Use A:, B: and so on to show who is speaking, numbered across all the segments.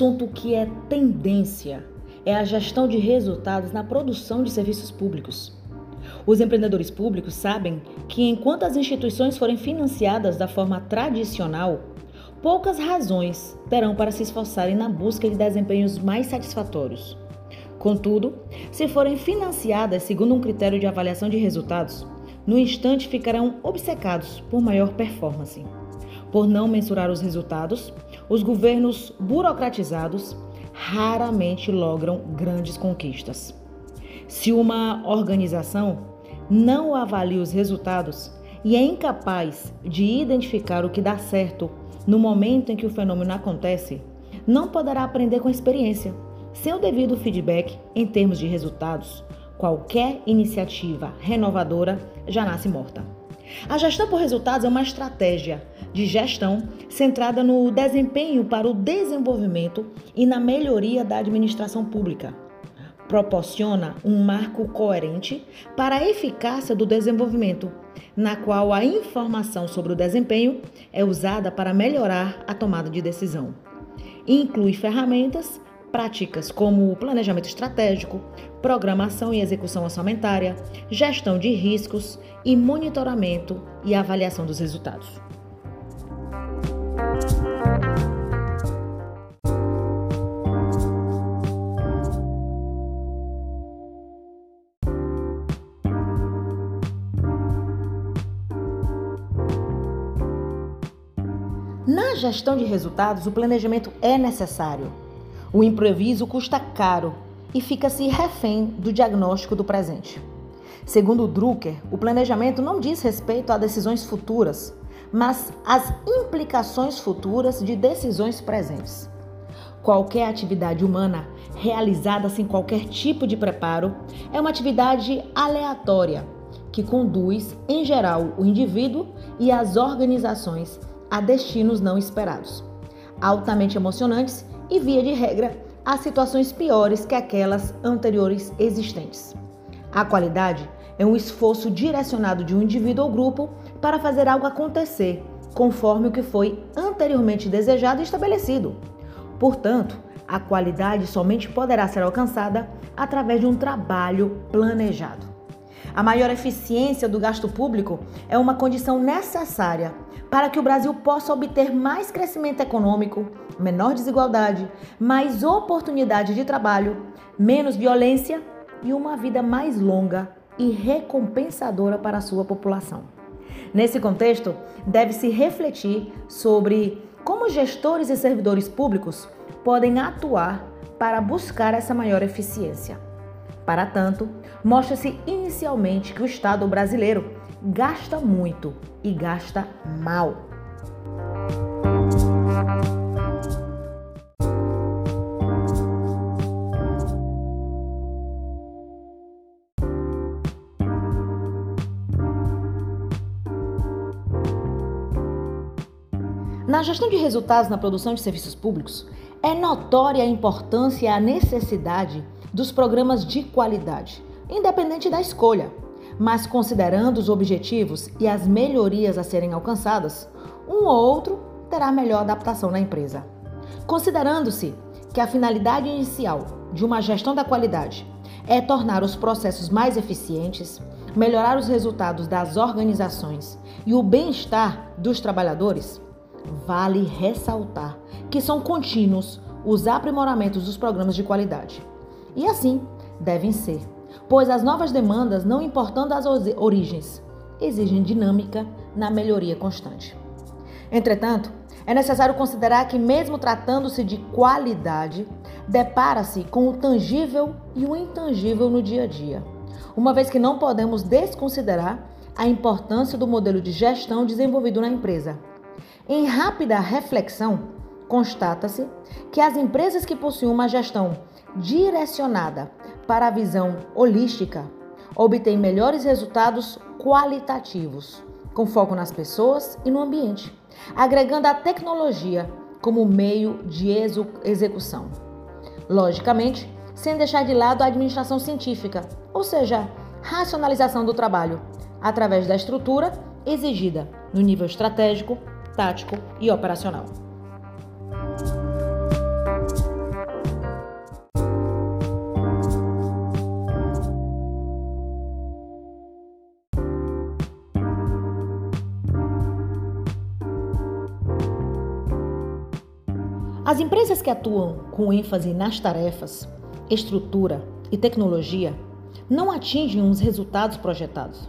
A: assunto que é tendência é a gestão de resultados na produção de serviços públicos. Os empreendedores públicos sabem que enquanto as instituições forem financiadas da forma tradicional, poucas razões terão para se esforçarem na busca de desempenhos mais satisfatórios. Contudo, se forem financiadas segundo um critério de avaliação de resultados, no instante ficarão obcecados por maior performance. Por não mensurar os resultados, os governos burocratizados raramente logram grandes conquistas. Se uma organização não avalia os resultados e é incapaz de identificar o que dá certo no momento em que o fenômeno acontece, não poderá aprender com a experiência. Sem o devido feedback em termos de resultados, qualquer iniciativa renovadora já nasce morta. A gestão por resultados é uma estratégia de gestão centrada no desempenho para o desenvolvimento e na melhoria da administração pública. Proporciona um marco coerente para a eficácia do desenvolvimento, na qual a informação sobre o desempenho é usada para melhorar a tomada de decisão. Inclui ferramentas práticas como planejamento estratégico, programação e execução orçamentária, gestão de riscos e monitoramento e avaliação dos resultados. Na gestão de resultados, o planejamento é necessário. O improviso custa caro e fica-se refém do diagnóstico do presente. Segundo Drucker, o planejamento não diz respeito a decisões futuras, mas às implicações futuras de decisões presentes. Qualquer atividade humana realizada sem qualquer tipo de preparo é uma atividade aleatória que conduz, em geral, o indivíduo e as organizações a destinos não esperados, altamente emocionantes e, via de regra, a situações piores que aquelas anteriores existentes. A qualidade é um esforço direcionado de um indivíduo ou grupo para fazer algo acontecer, conforme o que foi anteriormente desejado e estabelecido. Portanto, a qualidade somente poderá ser alcançada através de um trabalho planejado. A maior eficiência do gasto público é uma condição necessária para que o Brasil possa obter mais crescimento econômico, menor desigualdade, mais oportunidade de trabalho, menos violência e uma vida mais longa e recompensadora para a sua população. Nesse contexto, deve-se refletir sobre como gestores e servidores públicos podem atuar para buscar essa maior eficiência. Para tanto, mostra-se inicialmente que o Estado brasileiro gasta muito e gasta mal. Na gestão de resultados na produção de serviços públicos, é notória a importância e a necessidade dos programas de qualidade, independente da escolha. Mas considerando os objetivos e as melhorias a serem alcançadas, um ou outro terá melhor adaptação na empresa. Considerando-se que a finalidade inicial de uma gestão da qualidade é tornar os processos mais eficientes, melhorar os resultados das organizações e o bem-estar dos trabalhadores, Vale ressaltar que são contínuos os aprimoramentos dos programas de qualidade. E assim devem ser, pois as novas demandas, não importando as origens, exigem dinâmica na melhoria constante. Entretanto, é necessário considerar que, mesmo tratando-se de qualidade, depara-se com o tangível e o intangível no dia a dia, uma vez que não podemos desconsiderar a importância do modelo de gestão desenvolvido na empresa em rápida reflexão, constata-se que as empresas que possuem uma gestão direcionada para a visão holística obtêm melhores resultados qualitativos, com foco nas pessoas e no ambiente, agregando a tecnologia como meio de execução. Logicamente, sem deixar de lado a administração científica, ou seja, racionalização do trabalho, através da estrutura exigida no nível estratégico, tático e operacional. As empresas que atuam com ênfase nas tarefas, estrutura e tecnologia não atingem os resultados projetados.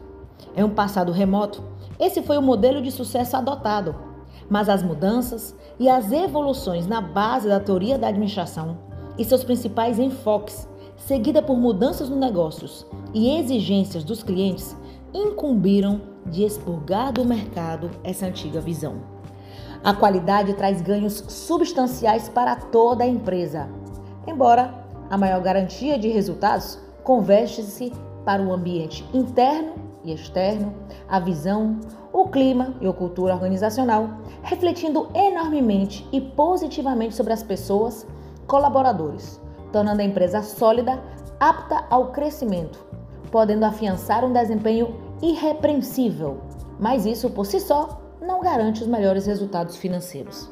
A: É um passado remoto. Esse foi o modelo de sucesso adotado mas as mudanças e as evoluções na base da teoria da administração e seus principais enfoques, seguida por mudanças nos negócios e exigências dos clientes, incumbiram de expurgar do mercado essa antiga visão. A qualidade traz ganhos substanciais para toda a empresa. Embora a maior garantia de resultados converte-se para o ambiente interno e externo, a visão, o clima e a cultura organizacional, refletindo enormemente e positivamente sobre as pessoas, colaboradores, tornando a empresa sólida, apta ao crescimento, podendo afiançar um desempenho irrepreensível. Mas isso por si só não garante os melhores resultados financeiros.